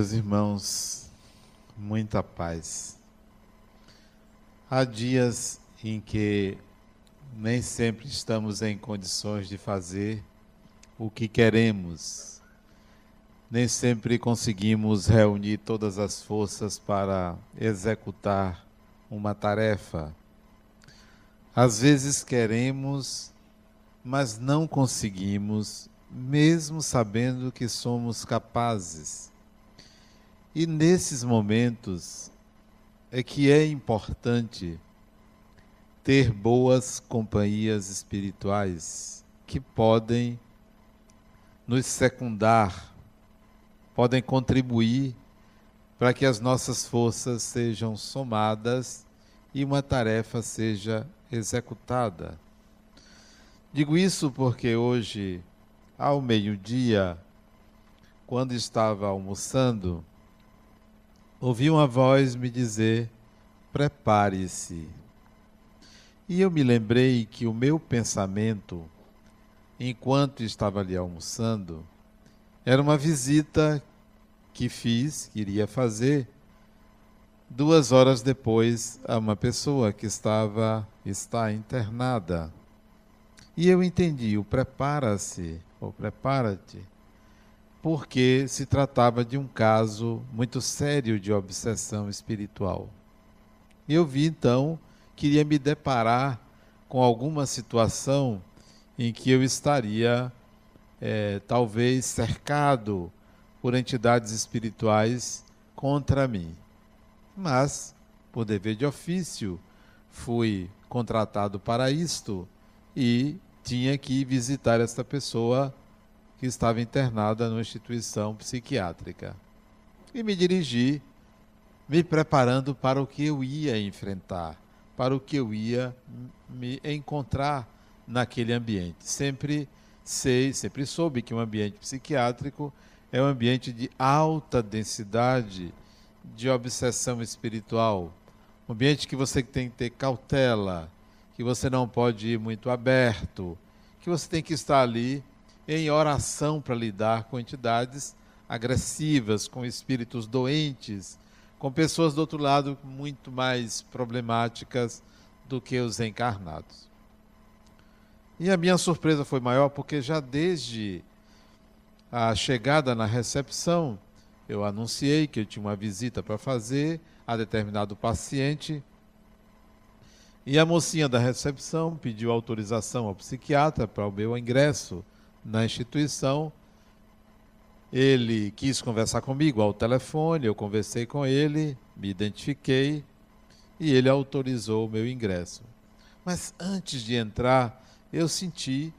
Meus irmãos, muita paz. Há dias em que nem sempre estamos em condições de fazer o que queremos. Nem sempre conseguimos reunir todas as forças para executar uma tarefa. Às vezes queremos, mas não conseguimos, mesmo sabendo que somos capazes. E nesses momentos é que é importante ter boas companhias espirituais que podem nos secundar, podem contribuir para que as nossas forças sejam somadas e uma tarefa seja executada. Digo isso porque hoje, ao meio-dia, quando estava almoçando, ouvi uma voz me dizer: prepare-se. E eu me lembrei que o meu pensamento, enquanto estava ali almoçando, era uma visita que fiz, que iria fazer, duas horas depois a uma pessoa que estava está internada. E eu entendi o prepara-se ou prepara-te, porque se tratava de um caso muito sério de obsessão espiritual. Eu vi então, queria me deparar com alguma situação em que eu estaria é, talvez cercado por entidades espirituais contra mim. Mas, por dever de ofício, fui contratado para isto e tinha que visitar esta pessoa que estava internada numa instituição psiquiátrica. E me dirigi, me preparando para o que eu ia enfrentar, para o que eu ia me encontrar naquele ambiente. Sempre sei, sempre soube que um ambiente psiquiátrico é um ambiente de alta densidade de obsessão espiritual, um ambiente que você tem que ter cautela, que você não pode ir muito aberto, que você tem que estar ali em oração para lidar com entidades agressivas, com espíritos doentes, com pessoas do outro lado muito mais problemáticas do que os encarnados. E a minha surpresa foi maior porque já desde a chegada na recepção, eu anunciei que eu tinha uma visita para fazer a determinado paciente. E a mocinha da recepção pediu autorização ao psiquiatra para o meu ingresso na instituição. Ele quis conversar comigo ao telefone, eu conversei com ele, me identifiquei e ele autorizou o meu ingresso. Mas antes de entrar, eu senti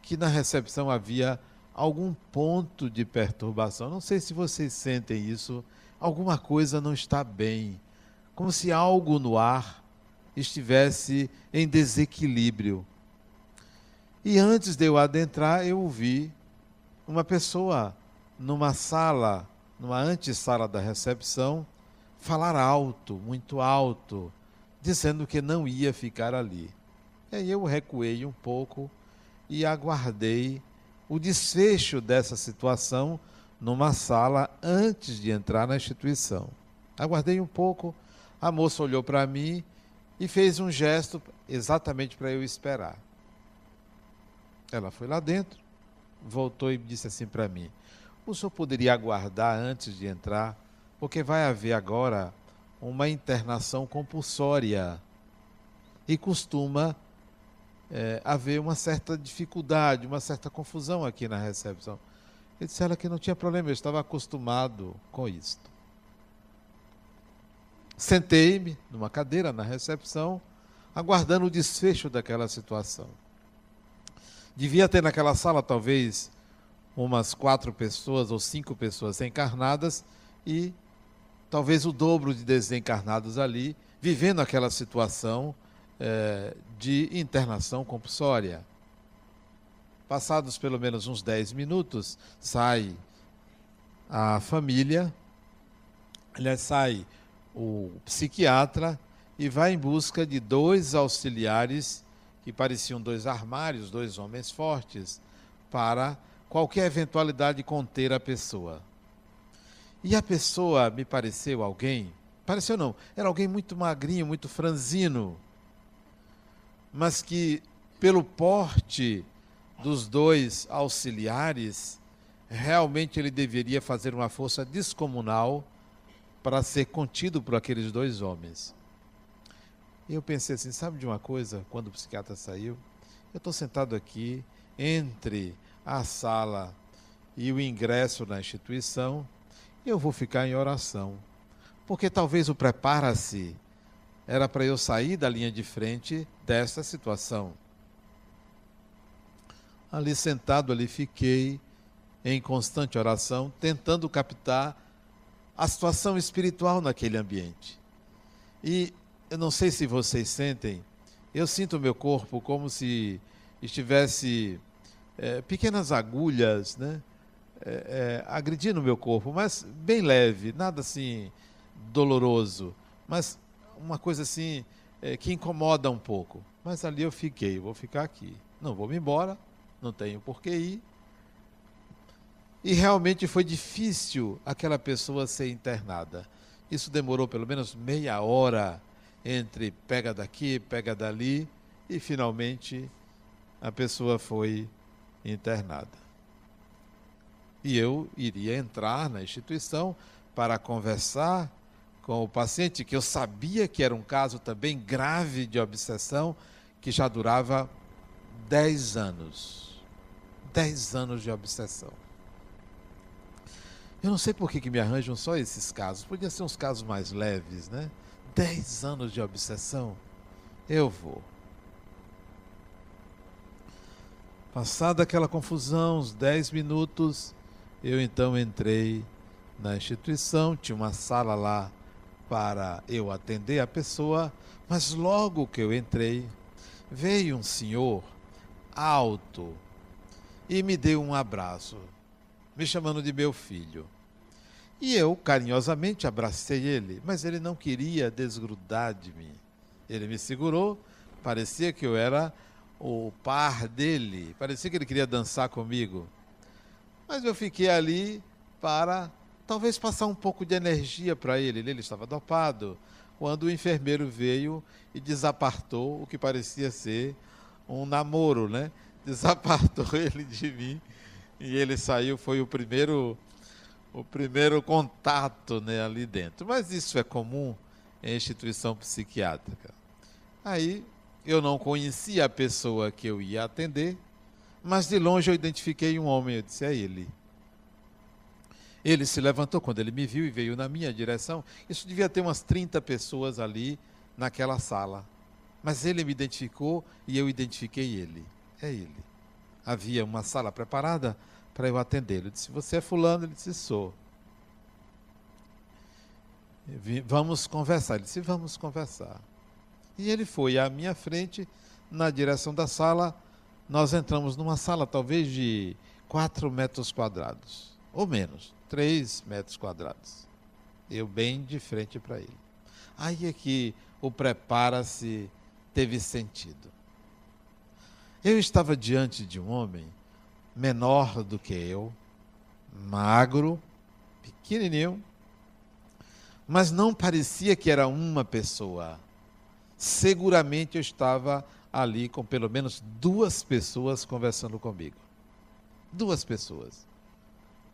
que na recepção havia algum ponto de perturbação. Não sei se vocês sentem isso, alguma coisa não está bem, como se algo no ar estivesse em desequilíbrio. E antes de eu adentrar, eu ouvi uma pessoa numa sala, numa antessala da recepção, falar alto, muito alto, dizendo que não ia ficar ali. E aí eu recuei um pouco e aguardei o desfecho dessa situação numa sala antes de entrar na instituição. Aguardei um pouco, a moça olhou para mim e fez um gesto exatamente para eu esperar. Ela foi lá dentro, voltou e disse assim para mim: O senhor poderia aguardar antes de entrar, porque vai haver agora uma internação compulsória e costuma é, haver uma certa dificuldade, uma certa confusão aqui na recepção. Ele disse ela que não tinha problema, eu estava acostumado com isto. Sentei-me numa cadeira na recepção, aguardando o desfecho daquela situação. Devia ter naquela sala talvez umas quatro pessoas ou cinco pessoas encarnadas e talvez o dobro de desencarnados ali, vivendo aquela situação é, de internação compulsória. Passados pelo menos uns 10 minutos, sai a família, aliás, sai o psiquiatra e vai em busca de dois auxiliares que pareciam dois armários, dois homens fortes, para qualquer eventualidade conter a pessoa. E a pessoa me pareceu alguém, pareceu não, era alguém muito magrinho, muito franzino, mas que pelo porte dos dois auxiliares, realmente ele deveria fazer uma força descomunal para ser contido por aqueles dois homens. E eu pensei assim, sabe de uma coisa? Quando o psiquiatra saiu, eu estou sentado aqui entre a sala e o ingresso na instituição, e eu vou ficar em oração. Porque talvez o prepara-se era para eu sair da linha de frente dessa situação. Ali sentado ali fiquei em constante oração, tentando captar a situação espiritual naquele ambiente. E eu não sei se vocês sentem, eu sinto o meu corpo como se estivesse é, pequenas agulhas, né? É, é, agredindo o meu corpo, mas bem leve, nada assim doloroso, mas uma coisa assim é, que incomoda um pouco. Mas ali eu fiquei, vou ficar aqui. Não vou me embora, não tenho por que ir. E realmente foi difícil aquela pessoa ser internada. Isso demorou pelo menos meia hora entre pega daqui, pega dali, e finalmente a pessoa foi internada. E eu iria entrar na instituição para conversar com o paciente, que eu sabia que era um caso também grave de obsessão, que já durava 10 anos. 10 anos de obsessão. Eu não sei por que, que me arranjam só esses casos. Podia ser uns casos mais leves, né? 10 anos de obsessão. Eu vou. Passada aquela confusão, uns 10 minutos, eu então entrei na instituição, tinha uma sala lá para eu atender a pessoa, mas logo que eu entrei, veio um senhor alto e me deu um abraço, me chamando de meu filho. E eu carinhosamente abracei ele, mas ele não queria desgrudar de mim. Ele me segurou, parecia que eu era o par dele. Parecia que ele queria dançar comigo. Mas eu fiquei ali para talvez passar um pouco de energia para ele. Ele estava dopado. Quando o enfermeiro veio e desapartou o que parecia ser um namoro, né? Desapartou ele de mim e ele saiu. Foi o primeiro, o primeiro contato né, ali dentro. Mas isso é comum em instituição psiquiátrica. Aí eu não conhecia a pessoa que eu ia atender, mas de longe eu identifiquei um homem, eu disse: é ele. Ele se levantou quando ele me viu e veio na minha direção. Isso devia ter umas 30 pessoas ali naquela sala. Mas ele me identificou e eu identifiquei ele. É ele. Havia uma sala preparada para eu atendê-lo. Eu disse: Você é Fulano? Ele disse: Sou. Vamos conversar. Ele disse: Vamos conversar. E ele foi à minha frente, na direção da sala. Nós entramos numa sala talvez de 4 metros quadrados, ou menos, 3 metros quadrados. Eu bem de frente para ele. Aí é que o prepara-se teve sentido. Eu estava diante de um homem menor do que eu, magro, pequenininho, mas não parecia que era uma pessoa seguramente eu estava ali com pelo menos duas pessoas conversando comigo. Duas pessoas.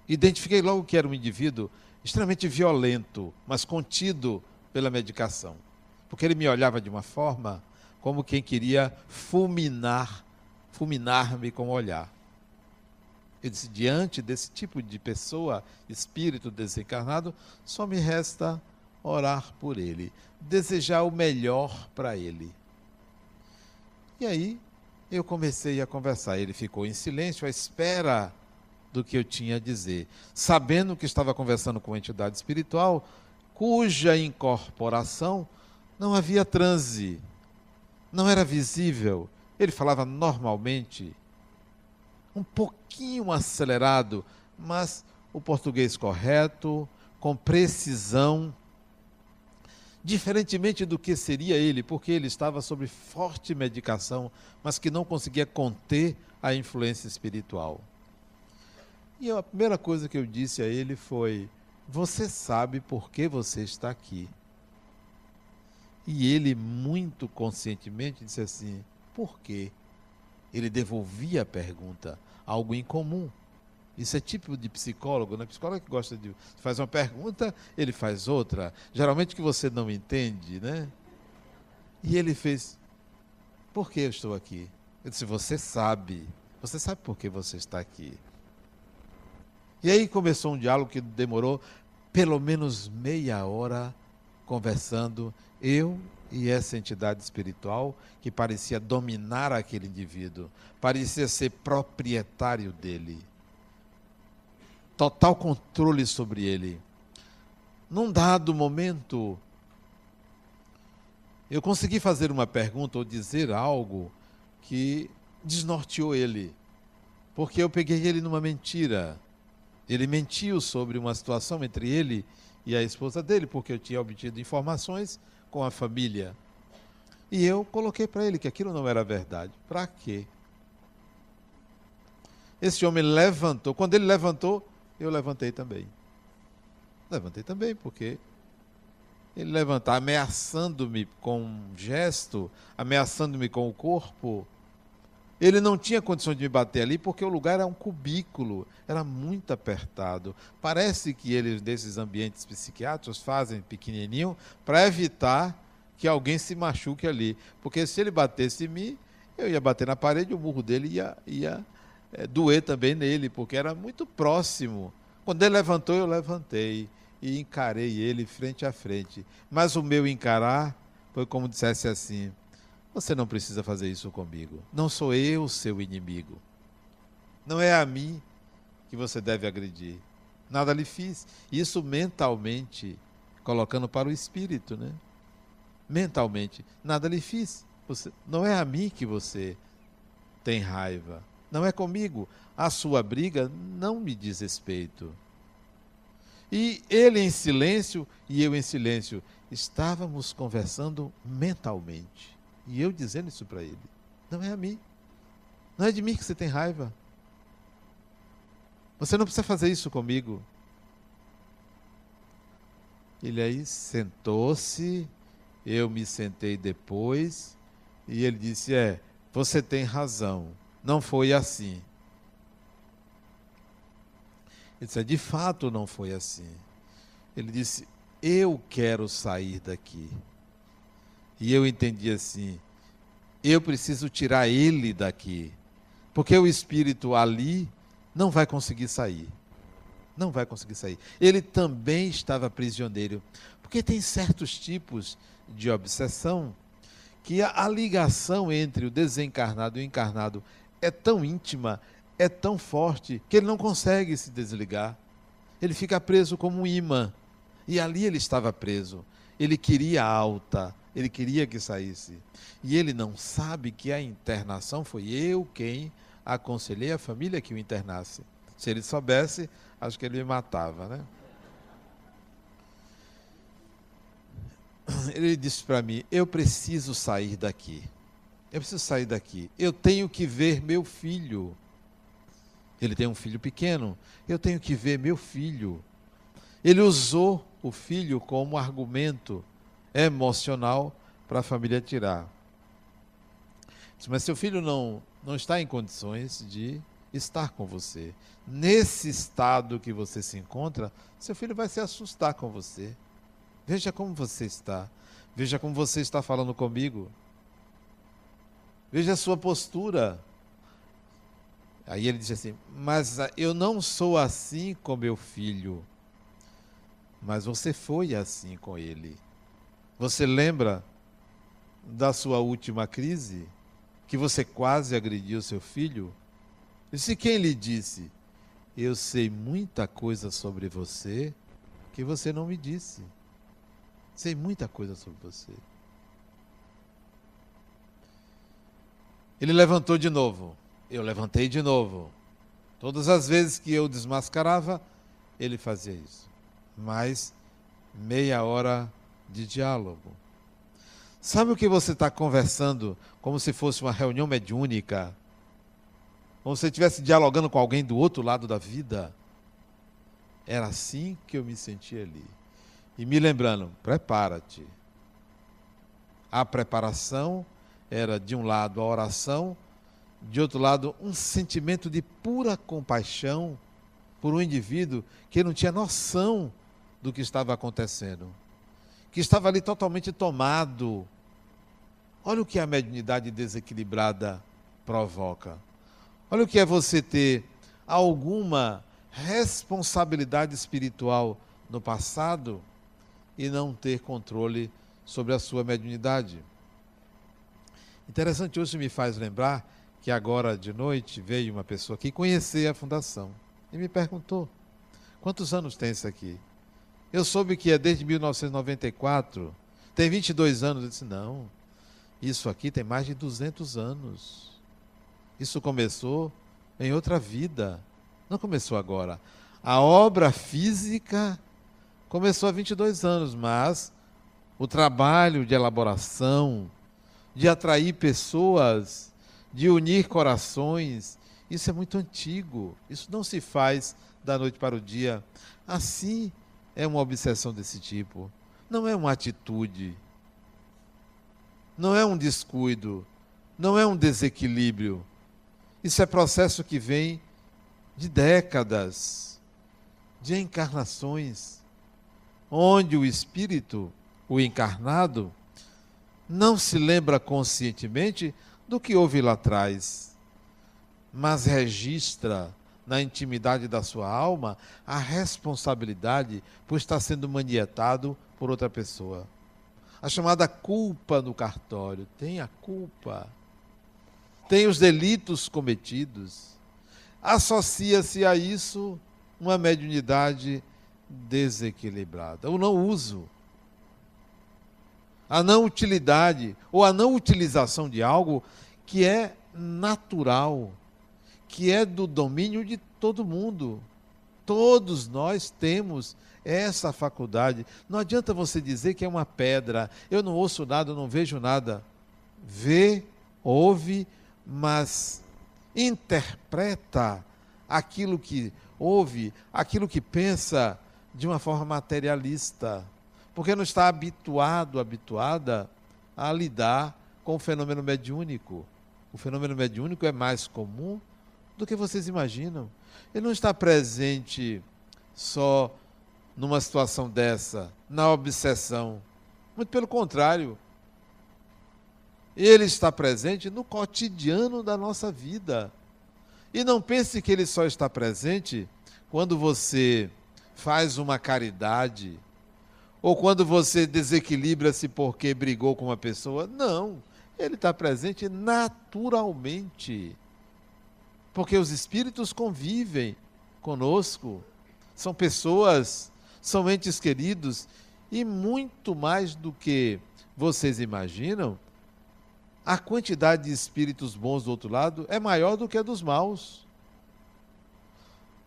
Identifiquei logo que era um indivíduo extremamente violento, mas contido pela medicação. Porque ele me olhava de uma forma como quem queria fulminar, fulminar-me com o olhar. Eu disse: diante desse tipo de pessoa, espírito desencarnado, só me resta orar por ele, desejar o melhor para ele. E aí eu comecei a conversar. Ele ficou em silêncio à espera do que eu tinha a dizer, sabendo que estava conversando com uma entidade espiritual cuja incorporação não havia transe, não era visível. Ele falava normalmente, um pouquinho acelerado, mas o português correto, com precisão diferentemente do que seria ele, porque ele estava sob forte medicação, mas que não conseguia conter a influência espiritual. E a primeira coisa que eu disse a ele foi: Você sabe por que você está aqui. E ele, muito conscientemente, disse assim: Por quê? Ele devolvia a pergunta, algo incomum. Isso é típico de psicólogo, né? Psicólogo que gosta de faz uma pergunta, ele faz outra. Geralmente que você não entende, né? E ele fez: Por que eu estou aqui? Eu disse: Você sabe. Você sabe por que você está aqui. E aí começou um diálogo que demorou pelo menos meia hora conversando, eu e essa entidade espiritual que parecia dominar aquele indivíduo, parecia ser proprietário dele. Total controle sobre ele. Num dado momento, eu consegui fazer uma pergunta ou dizer algo que desnorteou ele, porque eu peguei ele numa mentira. Ele mentiu sobre uma situação entre ele e a esposa dele, porque eu tinha obtido informações com a família. E eu coloquei para ele que aquilo não era verdade. Para quê? Esse homem levantou. Quando ele levantou, eu levantei também. Levantei também, porque ele levantar ameaçando-me com um gesto, ameaçando-me com o corpo, ele não tinha condições de me bater ali porque o lugar era um cubículo, era muito apertado. Parece que eles, desses ambientes psiquiátricos, fazem pequenininho para evitar que alguém se machuque ali. Porque se ele batesse em mim, eu ia bater na parede o murro dele ia, ia é, doer também nele, porque era muito próximo. Quando ele levantou, eu levantei e encarei ele frente a frente. Mas o meu encarar foi como dissesse assim: você não precisa fazer isso comigo. Não sou eu seu inimigo. Não é a mim que você deve agredir. Nada lhe fiz. Isso mentalmente, colocando para o espírito, né? Mentalmente, nada lhe fiz. Você, não é a mim que você tem raiva. Não é comigo. A sua briga não me diz respeito. E ele em silêncio e eu em silêncio. Estávamos conversando mentalmente. E eu dizendo isso para ele. Não é a mim. Não é de mim que você tem raiva. Você não precisa fazer isso comigo. Ele aí sentou-se, eu me sentei depois, e ele disse: É, você tem razão, não foi assim. Ele disse: é, De fato não foi assim. Ele disse: Eu quero sair daqui. E eu entendi assim: eu preciso tirar ele daqui, porque o espírito ali não vai conseguir sair. Não vai conseguir sair. Ele também estava prisioneiro, porque tem certos tipos de obsessão que a, ligação entre o desencarnado e o encarnado é tão íntima, é tão forte, que ele não consegue se desligar. Ele fica preso como um imã. E ali ele estava preso. Ele queria alta, ele queria que saísse. E ele não sabe que a internação foi eu quem aconselhei a família que o internasse. Se ele soubesse, acho que ele me matava, né? Ele disse para mim: Eu preciso sair daqui. Eu preciso sair daqui. Eu tenho que ver meu filho. Ele tem um filho pequeno. Eu tenho que ver meu filho. Ele usou o filho como argumento emocional para a família tirar. Mas seu filho não, não está em condições de estar com você. Nesse estado que você se encontra, seu filho vai se assustar com você. Veja como você está. Veja como você está falando comigo. Veja a sua postura. Aí ele diz assim: Mas eu não sou assim com meu filho. Mas você foi assim com ele. Você lembra da sua última crise? Que você quase agrediu seu filho? E se quem lhe disse: Eu sei muita coisa sobre você que você não me disse. Sei muita coisa sobre você. Ele levantou de novo. Eu levantei de novo. Todas as vezes que eu desmascarava, ele fazia isso. Mais meia hora de diálogo. Sabe o que você está conversando como se fosse uma reunião mediúnica? Como se você estivesse dialogando com alguém do outro lado da vida? Era assim que eu me sentia ali. E me lembrando, prepara-te. A preparação era, de um lado, a oração, de outro lado, um sentimento de pura compaixão por um indivíduo que não tinha noção do que estava acontecendo, que estava ali totalmente tomado. Olha o que a mediunidade desequilibrada provoca. Olha o que é você ter alguma responsabilidade espiritual no passado e não ter controle sobre a sua mediunidade. Interessante, hoje me faz lembrar que agora de noite veio uma pessoa aqui conhecer a fundação e me perguntou: quantos anos tem isso aqui? Eu soube que é desde 1994, tem 22 anos. Eu disse: não, isso aqui tem mais de 200 anos. Isso começou em outra vida, não começou agora. A obra física começou há 22 anos, mas o trabalho de elaboração, de atrair pessoas, de unir corações, isso é muito antigo. Isso não se faz da noite para o dia. Assim é uma obsessão desse tipo. Não é uma atitude. Não é um descuido. Não é um desequilíbrio. Isso é processo que vem de décadas, de encarnações, onde o espírito, o encarnado, não se lembra conscientemente do que houve lá atrás, mas registra na intimidade da sua alma a responsabilidade por estar sendo manietado por outra pessoa. A chamada culpa no cartório. Tem a culpa. Tem os delitos cometidos. Associa-se a isso uma mediunidade desequilibrada. O não uso a não utilidade ou a não utilização de algo que é natural, que é do domínio de todo mundo. Todos nós temos essa faculdade. Não adianta você dizer que é uma pedra, eu não ouço nada, eu não vejo nada. Vê, ouve, mas interpreta aquilo que ouve, aquilo que pensa de uma forma materialista porque não está habituado, habituada a lidar com o fenômeno mediúnico. O fenômeno mediúnico é mais comum do que vocês imaginam. Ele não está presente só numa situação dessa, na obsessão. Muito pelo contrário. Ele está presente no cotidiano da nossa vida. E não pense que ele só está presente quando você faz uma caridade, ou quando você desequilibra-se porque brigou com uma pessoa. Não. Ele está presente naturalmente. Porque os espíritos convivem conosco. São pessoas, são entes queridos. E muito mais do que vocês imaginam, a quantidade de espíritos bons do outro lado é maior do que a dos maus.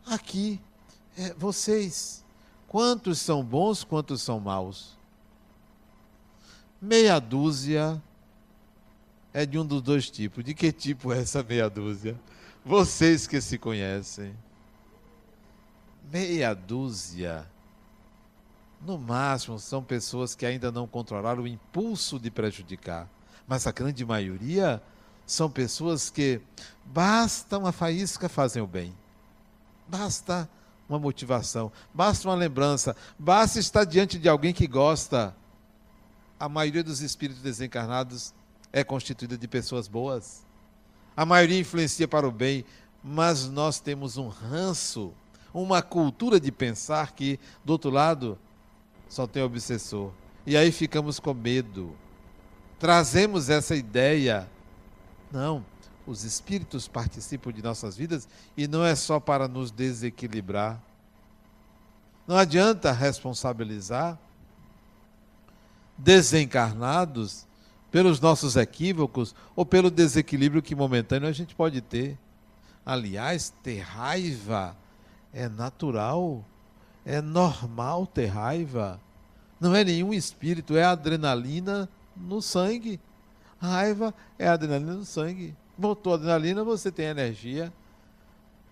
Aqui, é, vocês Quantos são bons, quantos são maus? Meia dúzia é de um dos dois tipos. De que tipo é essa meia dúzia? Vocês que se conhecem. Meia dúzia, no máximo, são pessoas que ainda não controlaram o impulso de prejudicar. Mas a grande maioria são pessoas que basta uma faísca fazem o bem. Basta uma motivação, basta uma lembrança, basta estar diante de alguém que gosta. A maioria dos espíritos desencarnados é constituída de pessoas boas. A maioria influencia para o bem, mas nós temos um ranço, uma cultura de pensar que, do outro lado, só tem obsessor. E aí ficamos com medo. Trazemos essa ideia. Não, os espíritos participam de nossas vidas e não é só para nos desequilibrar. Não adianta responsabilizar desencarnados pelos nossos equívocos ou pelo desequilíbrio que momentâneo a gente pode ter. Aliás, ter raiva é natural, é normal ter raiva. Não é nenhum espírito, é adrenalina no sangue. Raiva é adrenalina no sangue. Botou adrenalina, você tem energia.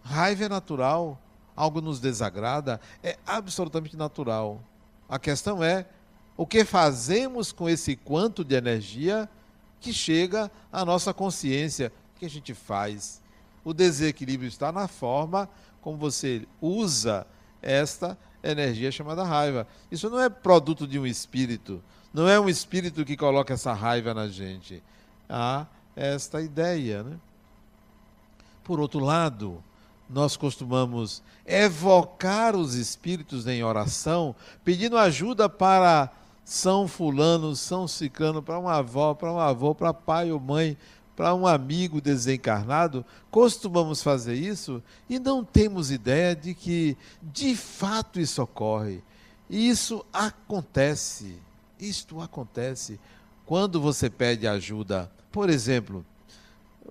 Raiva é natural. algo nos desagrada, é absolutamente natural. A questão é o que fazemos com esse quanto de energia que chega à nossa consciência. O que a gente faz? O desequilíbrio está na forma como você usa esta energia chamada raiva. Isso não é produto de um espírito, não é um espírito que coloca essa raiva na gente. Há esta ideia. Né? Por outro lado, nós costumamos evocar os espíritos em oração, pedindo ajuda para São Fulano, São Ciclano, para uma avó, para um avô, para pai ou mãe, para um amigo desencarnado. Costumamos fazer isso e não temos ideia de que de fato isso ocorre. Isso acontece. Isto acontece quando você pede ajuda. Por exemplo,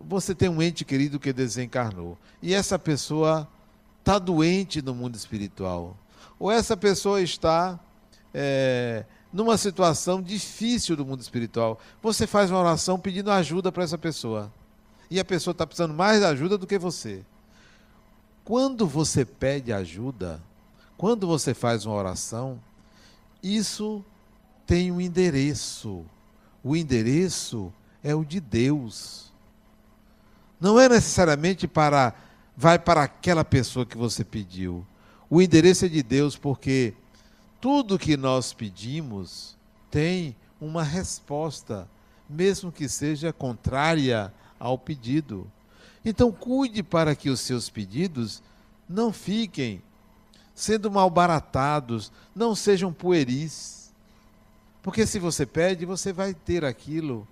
você tem um ente querido que desencarnou e essa pessoa está doente no mundo espiritual, ou essa pessoa está é, numa situação difícil do mundo espiritual. Você faz uma oração pedindo ajuda para essa pessoa e a pessoa está precisando mais de ajuda do que você. Quando você pede ajuda, quando você faz uma oração, isso tem um endereço. O endereço é o de Deus. Não é necessariamente para vai para aquela pessoa que você pediu. O endereço é de Deus porque tudo que nós pedimos tem uma resposta, mesmo que seja contrária ao pedido. Então cuide para que os seus pedidos não fiquem sendo malbaratados, não sejam pueris. Porque se você pede, você vai ter aquilo.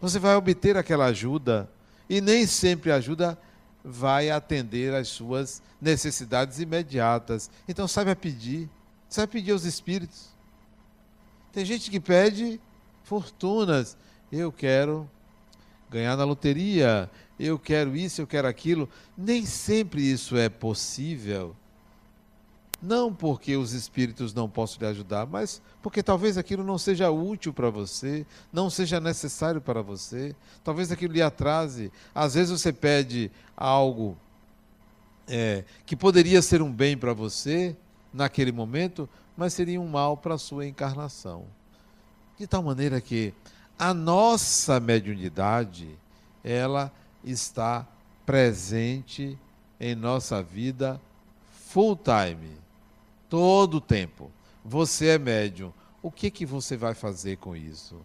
Você vai obter aquela ajuda e nem sempre a ajuda vai atender às suas necessidades imediatas. Então saiba pedir, saiba pedir aos espíritos. Tem gente que pede fortunas. Eu quero ganhar na loteria, eu quero isso, eu quero aquilo. Nem sempre isso é possível. Não porque os espíritos não possam lhe ajudar, mas porque talvez aquilo não seja útil para você, não seja necessário para você, talvez aquilo lhe atrase. Às vezes você pede algo é, que poderia ser um bem para você naquele momento, mas seria um mal para a sua encarnação. De tal maneira que a nossa mediunidade, ela está presente em nossa vida full time todo o tempo. Você é médium. O que que você vai fazer com isso?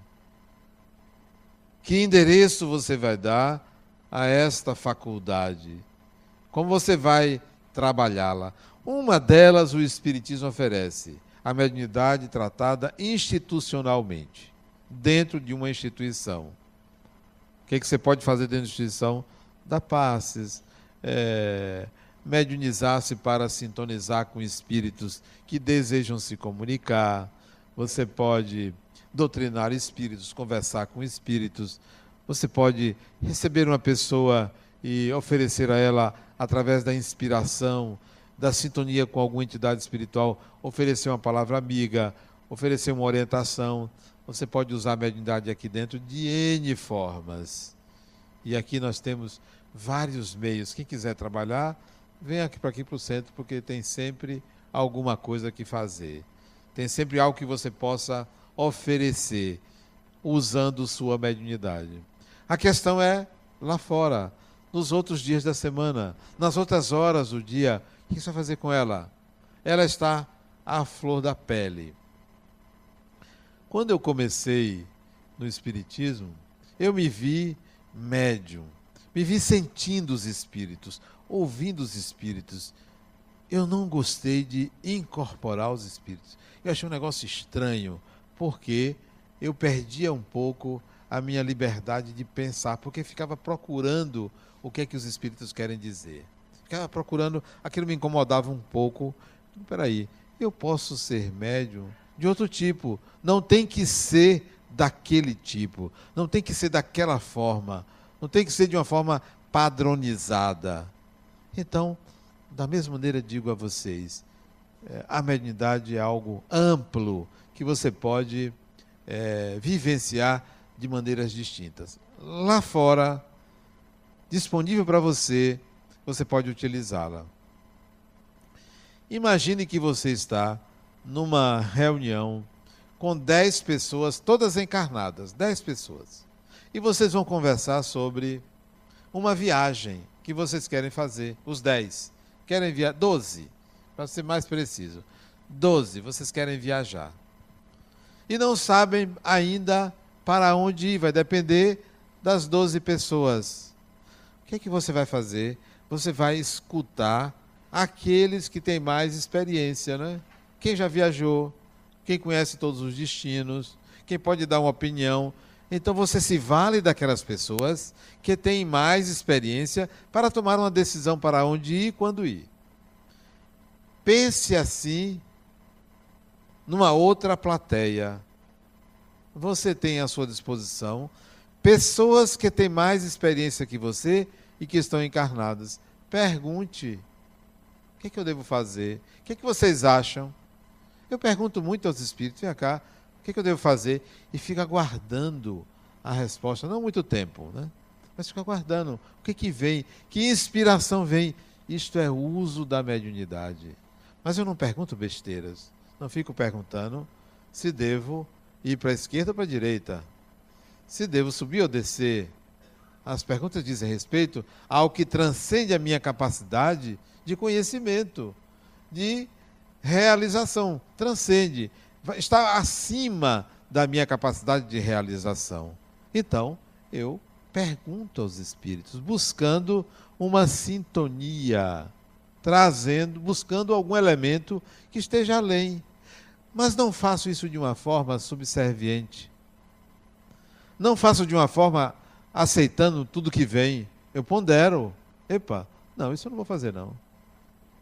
Que endereço você vai dar a esta faculdade? Como você vai trabalhá-la? Uma delas o Espiritismo oferece, a mediunidade tratada institucionalmente, dentro de uma instituição. O que, que você pode fazer dentro da instituição? Dar passes, é, mediunizar-se para sintonizar com espíritos que desejam se comunicar. Você pode doutrinar espíritos, conversar com espíritos. Você pode receber uma pessoa e oferecer a ela, através da inspiração, da sintonia com alguma entidade espiritual, oferecer uma palavra amiga, oferecer uma orientação. Você pode usar a mediunidade aqui dentro de N formas. E aqui nós temos vários meios. Quem quiser trabalhar, vem aqui para aqui para o centro, porque tem sempre alguma coisa que fazer. Tem sempre algo que você possa oferecer usando sua mediunidade. A questão é lá fora, nos outros dias da semana, nas outras horas do dia, o que você vai fazer com ela? Ela está à flor da pele. Quando eu comecei no Espiritismo, eu me vi médium, me vi sentindo os espíritos, ouvindo os espíritos. Eu não gostei de incorporar os espíritos. Eu achei um negócio estranho, porque eu perdia um pouco a minha liberdade de pensar, porque ficava procurando o que é que os espíritos querem dizer. Ficava procurando, aquilo me incomodava um pouco. Espera aí, eu posso ser médium de outro tipo, não tem que ser daquele tipo, não tem que ser daquela forma, não tem que ser de uma forma padronizada. Então, da mesma maneira, digo a vocês: é, a mediunidade é algo amplo que você pode é, vivenciar de maneiras distintas. Lá fora, disponível para você, você pode utilizá-la. Imagine que você está numa reunião com 10 pessoas, todas encarnadas, 10 pessoas. E vocês vão conversar sobre uma viagem que vocês querem fazer, os 10. Querem viajar, 12, para ser mais preciso. 12, vocês querem viajar. E não sabem ainda para onde ir, vai depender das 12 pessoas. O que é que você vai fazer? Você vai escutar aqueles que têm mais experiência, né? Quem já viajou, quem conhece todos os destinos, quem pode dar uma opinião. Então você se vale daquelas pessoas que têm mais experiência para tomar uma decisão para onde ir e quando ir. Pense assim numa outra plateia. Você tem à sua disposição pessoas que têm mais experiência que você e que estão encarnadas. Pergunte: o que, é que eu devo fazer? O que, é que vocês acham? Eu pergunto muito aos espíritos: vem cá, o que, é que eu devo fazer? E fica aguardando a resposta, não muito tempo, né? mas fica aguardando. O que, que vem? Que inspiração vem? Isto é uso da mediunidade. Mas eu não pergunto besteiras. Não fico perguntando se devo ir para a esquerda ou para a direita. Se devo subir ou descer. As perguntas dizem respeito ao que transcende a minha capacidade de conhecimento, de realização. Transcende. Está acima da minha capacidade de realização. Então, eu pergunto aos espíritos, buscando uma sintonia trazendo, buscando algum elemento que esteja além. Mas não faço isso de uma forma subserviente. Não faço de uma forma aceitando tudo que vem. Eu pondero. Epa, não, isso eu não vou fazer não.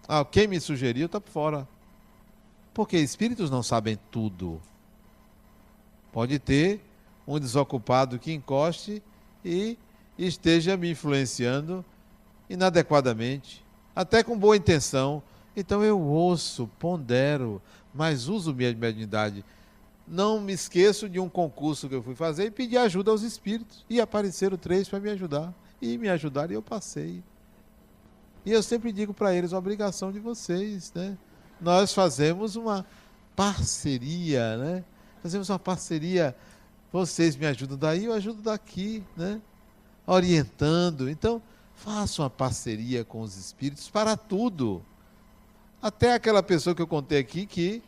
Ah, quem me sugeriu está fora. Porque espíritos não sabem tudo. Pode ter um desocupado que encoste e esteja me influenciando inadequadamente até com boa intenção. Então eu ouço, pondero, mas uso minha mediunidade. Não me esqueço de um concurso que eu fui fazer e pedi ajuda aos espíritos. E apareceram três para me ajudar. E me ajudaram e eu passei. E eu sempre digo para eles, a obrigação de vocês, né? Nós fazemos uma parceria, né? Fazemos uma parceria. Vocês me ajudam daí, eu ajudo daqui, né? Orientando. Então, Faça uma parceria com os espíritos para tudo. Até aquela pessoa que eu contei aqui que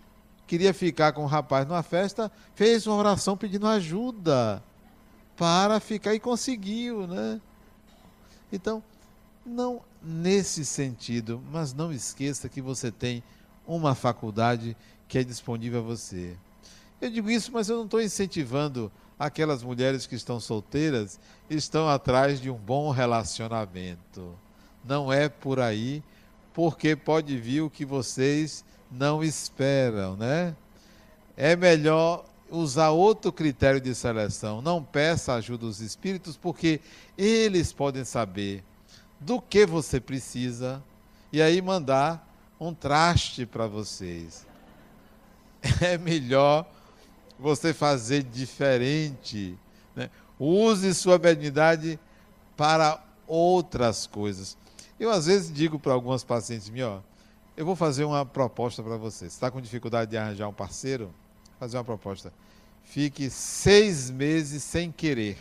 queria ficar com o rapaz numa festa, fez uma oração pedindo ajuda para ficar e conseguiu, né? Então, não nesse sentido, mas não esqueça que você tem uma faculdade que é disponível a você. Eu digo isso, mas eu não estou incentivando aquelas mulheres que estão solteiras estão atrás de um bom relacionamento. Não é por aí, porque pode vir o que vocês não esperam, né? É melhor usar outro critério de seleção. Não peça ajuda dos espíritos, porque eles podem saber do que você precisa e aí mandar um traste para vocês. É melhor você fazer diferente. Né? Use sua benignidade para outras coisas. Eu, às vezes, digo para algumas pacientes minhas, ó, eu vou fazer uma proposta para você. Se está com dificuldade de arranjar um parceiro, fazer uma proposta. Fique seis meses sem querer.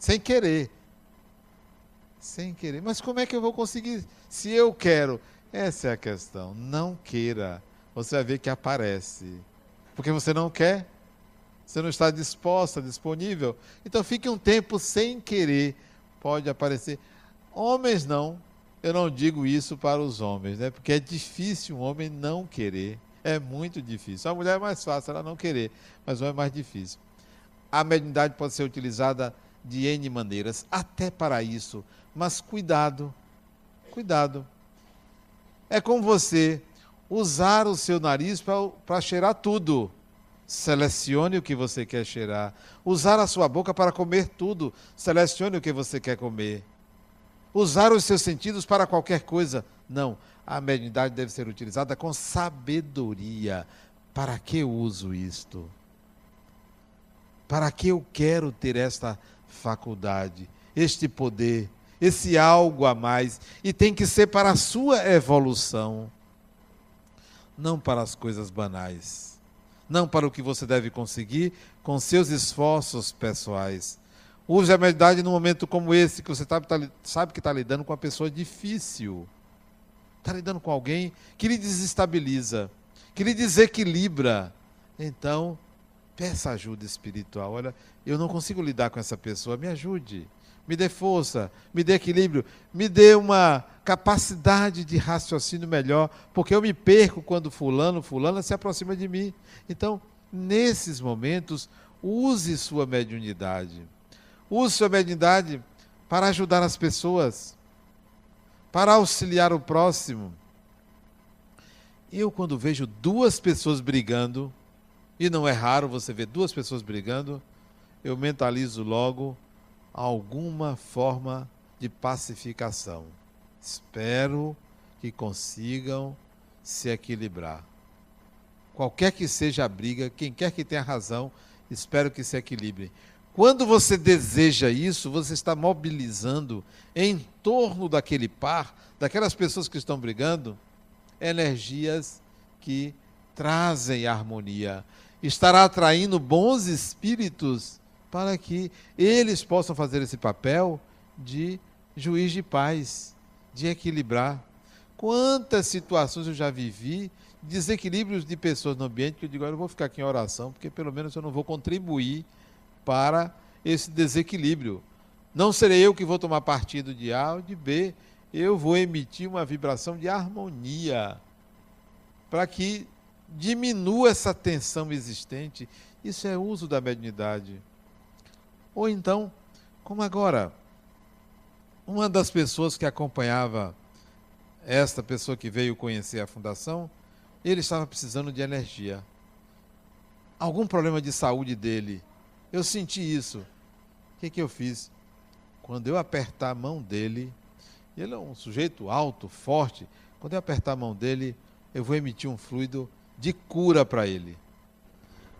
Sem querer. Sem querer. Mas como é que eu vou conseguir? Se eu quero. Essa é a questão. Não queira. Você vai ver que aparece porque você não quer, você não está disposta, disponível. Então fique um tempo sem querer, pode aparecer. Homens não, eu não digo isso para os homens, né? Porque é difícil um homem não querer. É muito difícil. A mulher é mais fácil ela não querer, mas o homem é mais difícil. A mediunidade pode ser utilizada de N maneiras, até para isso. Mas cuidado, cuidado. É como você usar o seu nariz para cheirar tudo. Selecione o que você quer cheirar. Usar a sua boca para comer tudo. Selecione o que você quer comer. Usar os seus sentidos para qualquer coisa. Não. A mediunidade deve ser utilizada com sabedoria. Para que eu uso isto? Para que eu quero ter esta faculdade, este poder, esse algo a mais? E tem que ser para a sua evolução não para as coisas banais, não para o que você deve conseguir com seus esforços pessoais. Use a mediunidade num momento como esse, que você tá, sabe que está lidando com uma pessoa difícil. Está lidando com alguém que lhe desestabiliza, que lhe desequilibra. Então, peça ajuda espiritual. Olha, eu não consigo lidar com essa pessoa, me ajude me dê força, me dê equilíbrio, me dê uma capacidade de raciocínio melhor, porque eu me perco quando fulano, fulana se aproxima de mim. Então, nesses momentos, use sua mediunidade. Use sua mediunidade para ajudar as pessoas, para auxiliar o próximo. Eu, quando vejo duas pessoas brigando, e não é raro você ver duas pessoas brigando, eu mentalizo logo alguma forma de pacificação. Espero que consigam se equilibrar. Qualquer que seja a briga, quem quer que tenha razão, espero que se equilibre. Quando você deseja isso, você está mobilizando em torno daquele par, daquelas pessoas que estão brigando, energias que trazem harmonia. Estará atraindo bons espíritos para que eles possam fazer esse papel de juiz de paz, de equilibrar. Quantas situações eu já vivi, desequilíbrios de pessoas no ambiente, que eu digo, eu vou ficar aqui em oração, porque pelo menos eu não vou contribuir para esse desequilíbrio. Não serei eu que vou tomar partido de A ou de B, eu vou emitir uma vibração de harmonia para que diminua essa tensão existente. Isso é uso da mediunidade. Ou então, como agora, uma das pessoas que acompanhava esta pessoa que veio conhecer a fundação, ele estava precisando de energia. Algum problema de saúde dele. Eu senti isso. O que, que eu fiz? Quando eu apertar a mão dele, ele é um sujeito alto, forte. Quando eu apertar a mão dele, eu vou emitir um fluido de cura para ele.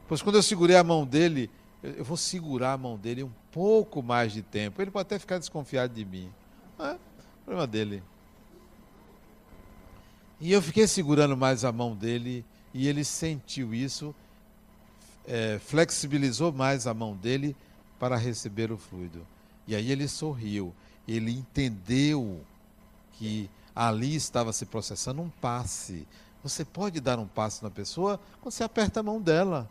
Pois quando eu segurei a mão dele, eu vou segurar a mão dele um pouco mais de tempo. Ele pode até ficar desconfiado de mim. É problema dele. E eu fiquei segurando mais a mão dele e ele sentiu isso, é, flexibilizou mais a mão dele para receber o fluido. E aí ele sorriu. Ele entendeu que ali estava se processando um passe. Você pode dar um passe na pessoa quando você aperta a mão dela.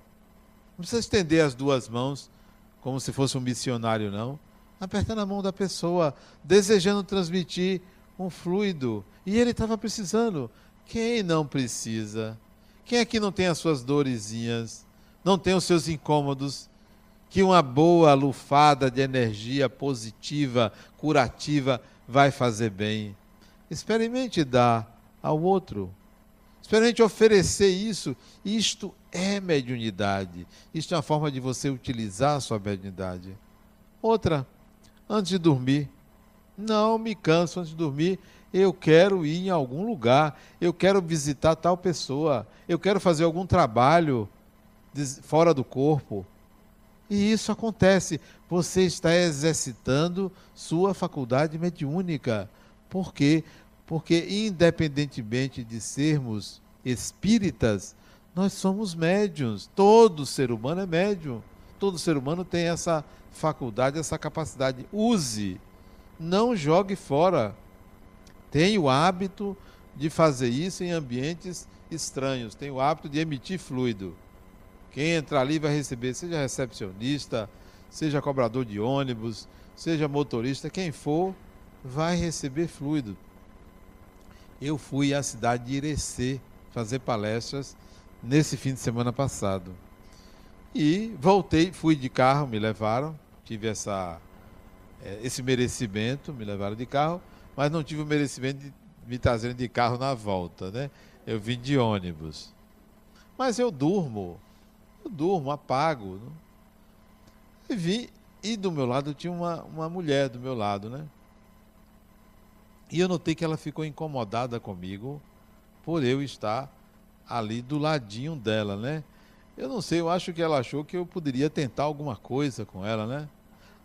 Não precisa estender as duas mãos como se fosse um missionário, não. Apertando a mão da pessoa, desejando transmitir um fluido. E ele estava precisando. Quem não precisa? Quem aqui não tem as suas dorezinhas? Não tem os seus incômodos? Que uma boa lufada de energia positiva, curativa, vai fazer bem. Experimente dar ao outro. Experimente oferecer isso. Isto é mediunidade. Isto é uma forma de você utilizar a sua mediunidade. Outra, antes de dormir. Não me canso antes de dormir. Eu quero ir em algum lugar. Eu quero visitar tal pessoa. Eu quero fazer algum trabalho fora do corpo. E isso acontece. Você está exercitando sua faculdade mediúnica. Por quê? Porque, independentemente de sermos espíritas, nós somos médiums. Todo ser humano é médium. Todo ser humano tem essa faculdade, essa capacidade. Use. Não jogue fora. Tenha o hábito de fazer isso em ambientes estranhos. Tenha o hábito de emitir fluido. Quem entrar ali vai receber, seja recepcionista, seja cobrador de ônibus, seja motorista, quem for, vai receber fluido eu fui à cidade de Irecê fazer palestras nesse fim de semana passado. E voltei, fui de carro, me levaram, tive essa, é, esse merecimento, me levaram de carro, mas não tive o merecimento de me trazerem de carro na volta, né? Eu vim de ônibus. Mas eu durmo, eu durmo, apago. Né? E vim, e do meu lado tinha uma, uma mulher do meu lado, né? E eu notei que ela ficou incomodada comigo por eu estar ali do ladinho dela, né? Eu não sei, eu acho que ela achou que eu poderia tentar alguma coisa com ela, né?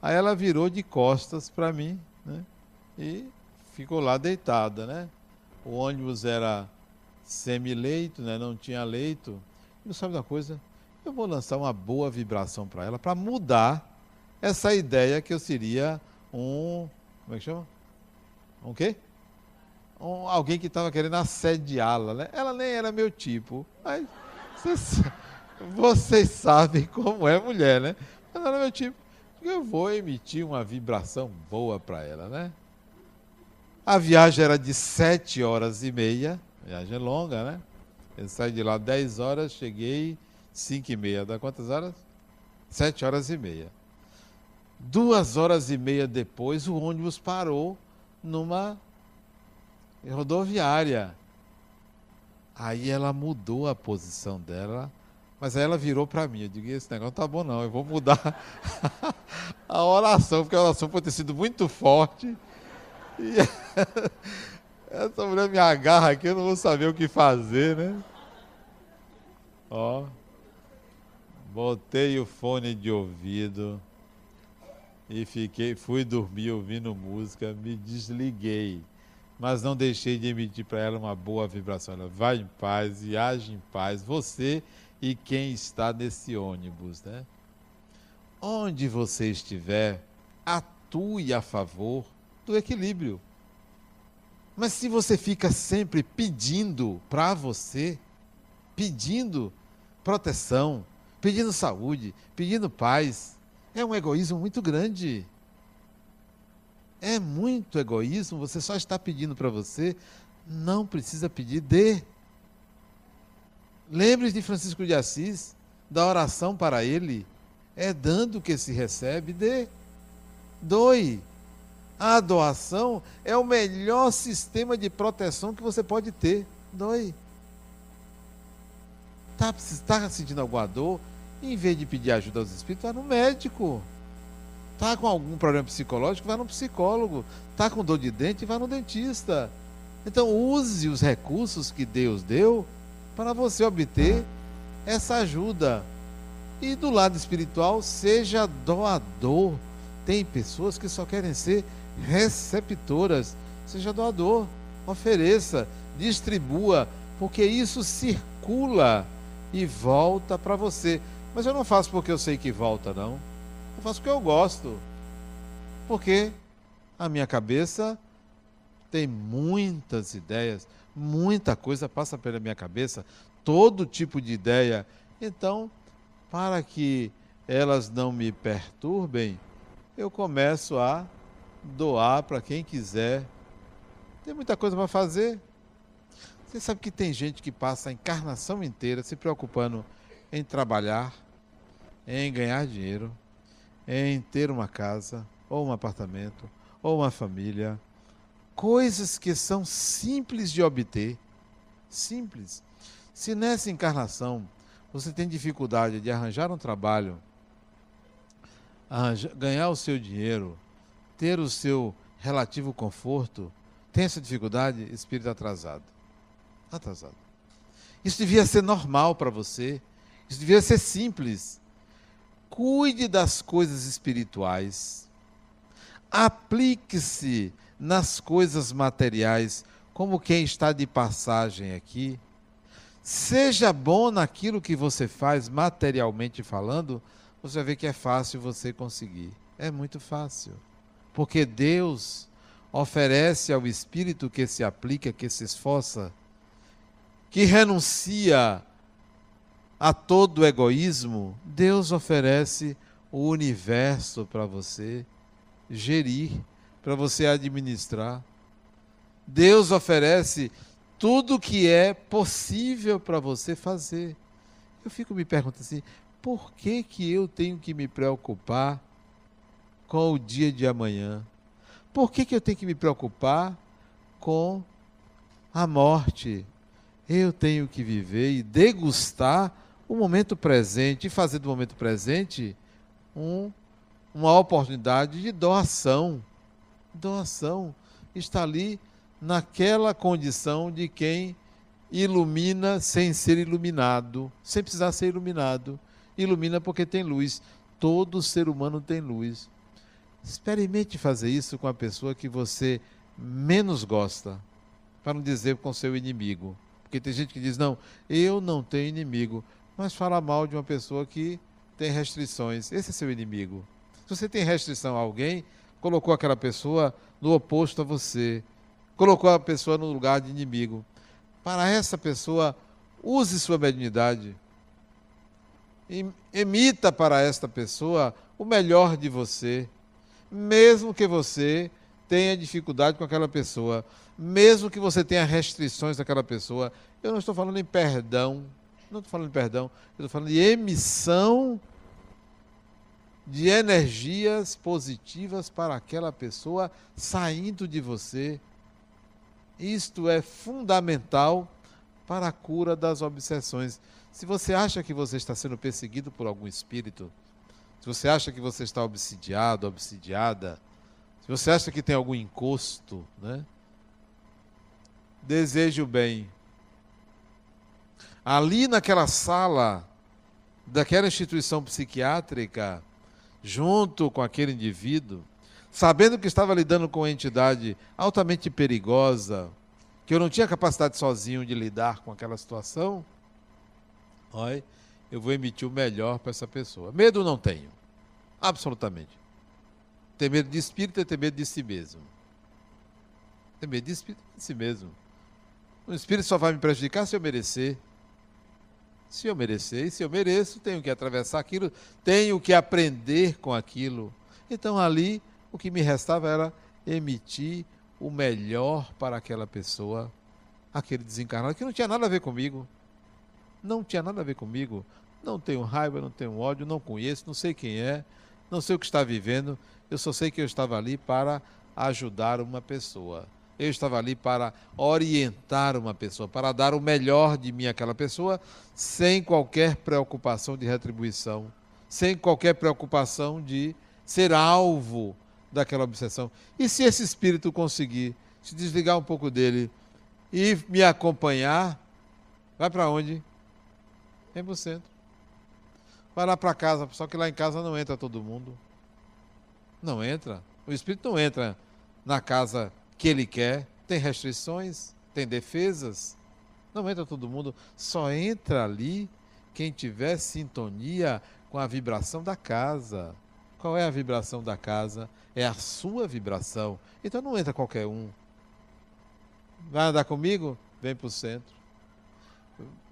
Aí ela virou de costas para mim, né? E ficou lá deitada, né? O ônibus era semi-leito, né? não tinha leito. Não sabe da coisa? Eu vou lançar uma boa vibração para ela, para mudar essa ideia que eu seria um. Como é que chama? Um quê? Um, alguém que estava querendo assediá-la. Né? Ela nem era meu tipo. Mas vocês, vocês sabem como é mulher, né? Ela era meu tipo. Eu vou emitir uma vibração boa para ela, né? A viagem era de sete horas e meia, viagem longa, né? Eu saí de lá 10 horas, cheguei 5 e meia. Dá quantas horas? 7 horas e meia. Duas horas e meia depois, o ônibus parou numa rodoviária. Aí ela mudou a posição dela, mas aí ela virou para mim. Eu digo: esse negócio tá bom, não. Eu vou mudar a oração, porque a oração pode ter sido muito forte. E essa mulher me agarra aqui, eu não vou saber o que fazer, né? Ó. Botei o fone de ouvido e fiquei, fui dormir ouvindo música, me desliguei, mas não deixei de emitir para ela uma boa vibração. Ela vai em paz e age em paz, você e quem está nesse ônibus, né? Onde você estiver, atue a favor do equilíbrio. Mas se você fica sempre pedindo para você, pedindo proteção, pedindo saúde, pedindo paz, é um egoísmo muito grande. É muito egoísmo, você só está pedindo para você, não precisa pedir, dê. Lembre-se de Francisco de Assis, da oração para ele. É dando que se recebe, dê. Doe. A doação é o melhor sistema de proteção que você pode ter. Doe. Está tá sentindo alguma dor? Em vez de pedir ajuda aos espíritos, vá no médico. Está com algum problema psicológico? Vá no psicólogo. Está com dor de dente? Vá no dentista. Então, use os recursos que Deus deu para você obter essa ajuda. E do lado espiritual, seja doador. Tem pessoas que só querem ser receptoras. Seja doador, ofereça, distribua, porque isso circula e volta para você. Mas eu não faço porque eu sei que volta, não. Eu faço porque eu gosto. Porque a minha cabeça tem muitas ideias, muita coisa passa pela minha cabeça, todo tipo de ideia. Então, para que elas não me perturbem, eu começo a doar para quem quiser. Tem muita coisa para fazer. Você sabe que tem gente que passa a encarnação inteira se preocupando em trabalhar, em ganhar dinheiro, em ter uma casa, ou um apartamento, ou uma família. Coisas que são simples de obter. Simples. Se nessa encarnação você tem dificuldade de arranjar um trabalho, arranjar, ganhar o seu dinheiro, ter o seu relativo conforto, tem essa dificuldade, espírito atrasado. Atrasado. Isso devia ser normal para você. Isso devia ser simples. Cuide das coisas espirituais. Aplique-se nas coisas materiais, como quem está de passagem aqui. Seja bom naquilo que você faz, materialmente falando, você vai ver que é fácil você conseguir. É muito fácil. Porque Deus oferece ao espírito que se aplica, que se esforça, que renuncia a todo egoísmo, Deus oferece o universo para você gerir, para você administrar. Deus oferece tudo que é possível para você fazer. Eu fico me perguntando assim, por que, que eu tenho que me preocupar com o dia de amanhã? Por que, que eu tenho que me preocupar com a morte? Eu tenho que viver e degustar o momento presente e fazer do momento presente um, uma oportunidade de doação. Doação. Está ali naquela condição de quem ilumina sem ser iluminado, sem precisar ser iluminado. Ilumina porque tem luz. Todo ser humano tem luz. Experimente fazer isso com a pessoa que você menos gosta, para não dizer com seu inimigo, Porque tem gente que diz: não, eu não tenho inimigo, mas fala mal de uma pessoa que tem restrições. Esse é seu inimigo. Se você tem restrição a alguém, colocou aquela pessoa no oposto a você, colocou a pessoa no lugar de inimigo. Para essa pessoa, use sua mediunidade. Emita para esta pessoa o melhor de você, mesmo que você tenha dificuldade com aquela pessoa, mesmo que você tenha restrições daquela pessoa. Eu não estou falando em perdão, não estou falando em perdão, eu estou falando de emissão de energias positivas para aquela pessoa saindo de você. Isto é fundamental para a cura das obsessões. Se você acha que você está sendo perseguido por algum espírito, se você acha que você está obsidiado, obsidiada, se você acha que tem algum encosto, né? Deseje o bem. Ali naquela sala daquela instituição psiquiátrica, junto com aquele indivíduo, sabendo que estava lidando com uma entidade altamente perigosa, que eu não tinha capacidade sozinho de lidar com aquela situação, olha, eu vou emitir o melhor para essa pessoa. Medo não tenho, absolutamente. Ter medo de espírito é ter medo de si mesmo. Ter medo de espírito é de si mesmo. O espírito só vai me prejudicar se eu merecer. Se eu merecer, e se eu mereço, tenho que atravessar aquilo, tenho que aprender com aquilo. Então ali, o que me restava era emitir o melhor para aquela pessoa, aquele desencarnado, que não tinha nada a ver comigo. Não tinha nada a ver comigo. Não tenho raiva, não tenho ódio, não conheço, não sei quem é, não sei o que está vivendo. Eu só sei que eu estava ali para ajudar uma pessoa. Eu estava ali para orientar uma pessoa, para dar o melhor de mim àquela pessoa, sem qualquer preocupação de retribuição, sem qualquer preocupação de ser alvo daquela obsessão. E se esse espírito conseguir se desligar um pouco dele e me acompanhar, vai para onde? Vem para o centro. Vai lá para casa, só que lá em casa não entra todo mundo. Não entra. O espírito não entra na casa que ele quer, tem restrições, tem defesas. Não entra todo mundo, só entra ali quem tiver sintonia com a vibração da casa. Qual é a vibração da casa? É a sua vibração. Então não entra qualquer um. Vai andar comigo? Vem para o centro.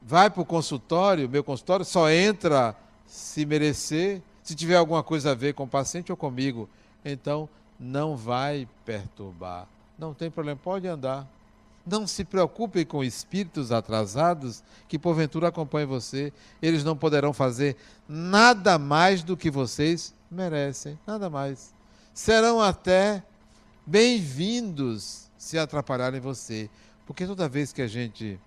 Vai para o consultório, meu consultório só entra se merecer, se tiver alguma coisa a ver com o paciente ou comigo. Então não vai perturbar. Não tem problema, pode andar. Não se preocupe com espíritos atrasados que porventura acompanhem você. Eles não poderão fazer nada mais do que vocês merecem, nada mais. Serão até bem-vindos se atrapalharem você, porque toda vez que a gente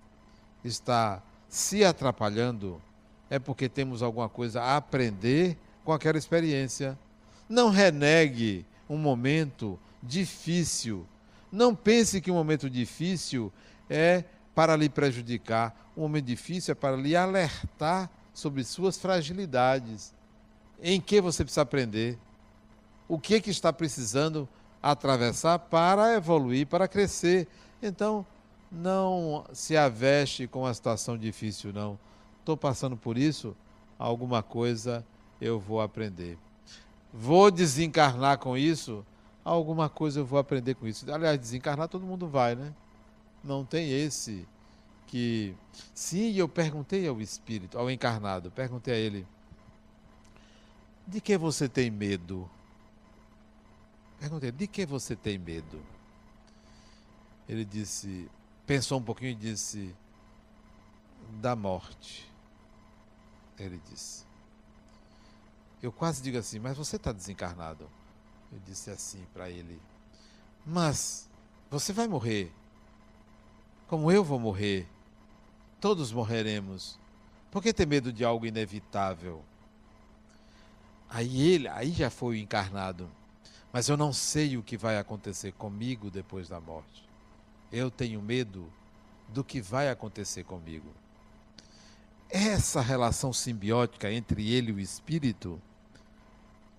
está se atrapalhando, é porque temos alguma coisa a aprender com aquela experiência. Não renegue um momento difícil não pense que um momento difícil é para lhe prejudicar. Um momento difícil é para lhe alertar sobre suas fragilidades. Em que você precisa aprender? O que, é que está precisando atravessar para evoluir, para crescer? Então, não se aveste com a situação difícil, não. Estou passando por isso, alguma coisa eu vou aprender. Vou desencarnar com isso, alguma coisa eu vou aprender com isso. Aliás, desencarnar todo mundo vai, né? Não tem esse que. Sim, eu perguntei ao espírito, ao encarnado, perguntei a ele: de que você tem medo? Perguntei: de que você tem medo? Ele disse, pensou um pouquinho e disse: da morte. Ele disse. Eu quase digo assim, mas você está desencarnado. Eu disse assim para ele: Mas você vai morrer, como eu vou morrer. Todos morreremos. Por que ter medo de algo inevitável? Aí ele, aí já foi o encarnado. Mas eu não sei o que vai acontecer comigo depois da morte. Eu tenho medo do que vai acontecer comigo. Essa relação simbiótica entre ele e o espírito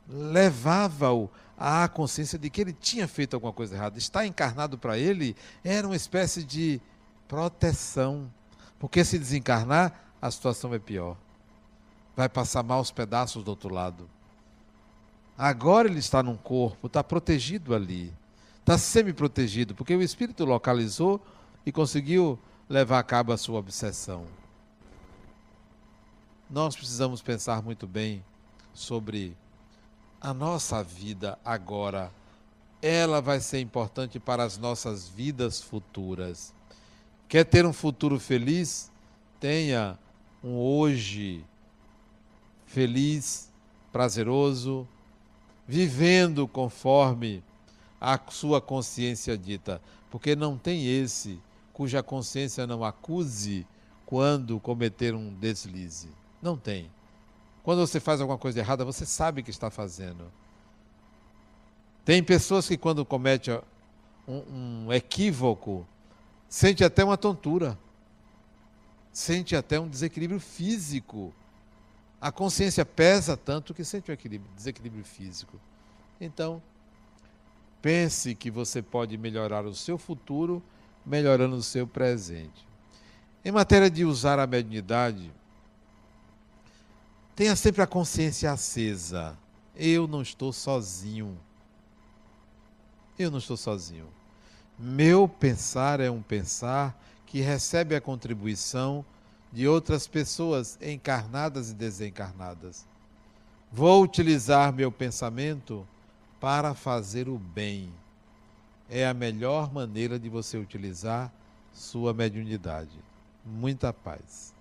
levava-o à consciência de que ele tinha feito alguma coisa errada. Estar encarnado para ele era uma espécie de proteção. Porque se desencarnar, a situação é pior. Vai passar maus pedaços do outro lado. Agora ele está num corpo, está protegido ali. Está semi-protegido, porque o espírito localizou e conseguiu levar a cabo a sua obsessão. Nós precisamos pensar muito bem sobre a nossa vida agora. Ela vai ser importante para as nossas vidas futuras. Quer ter um futuro feliz? Tenha um hoje feliz, prazeroso, vivendo conforme a sua consciência dita, porque não tem esse cuja consciência não acuse quando cometer um deslize. Não tem. Quando você faz alguma coisa errada, você sabe que está fazendo. Tem pessoas que, quando cometem um, um equívoco, sente até uma tontura, sente até um desequilíbrio físico. A consciência pesa tanto que sente um desequilíbrio físico. Então, pense que você pode melhorar o seu futuro melhorando o seu presente. Em matéria de usar a mediunidade, tenha sempre a consciência acesa. Eu não estou sozinho. Eu não estou sozinho. Meu pensar é um pensar que recebe a contribuição de outras pessoas encarnadas e desencarnadas. Vou utilizar meu pensamento para fazer o bem. É a melhor maneira de você utilizar sua mediunidade. Muita paz.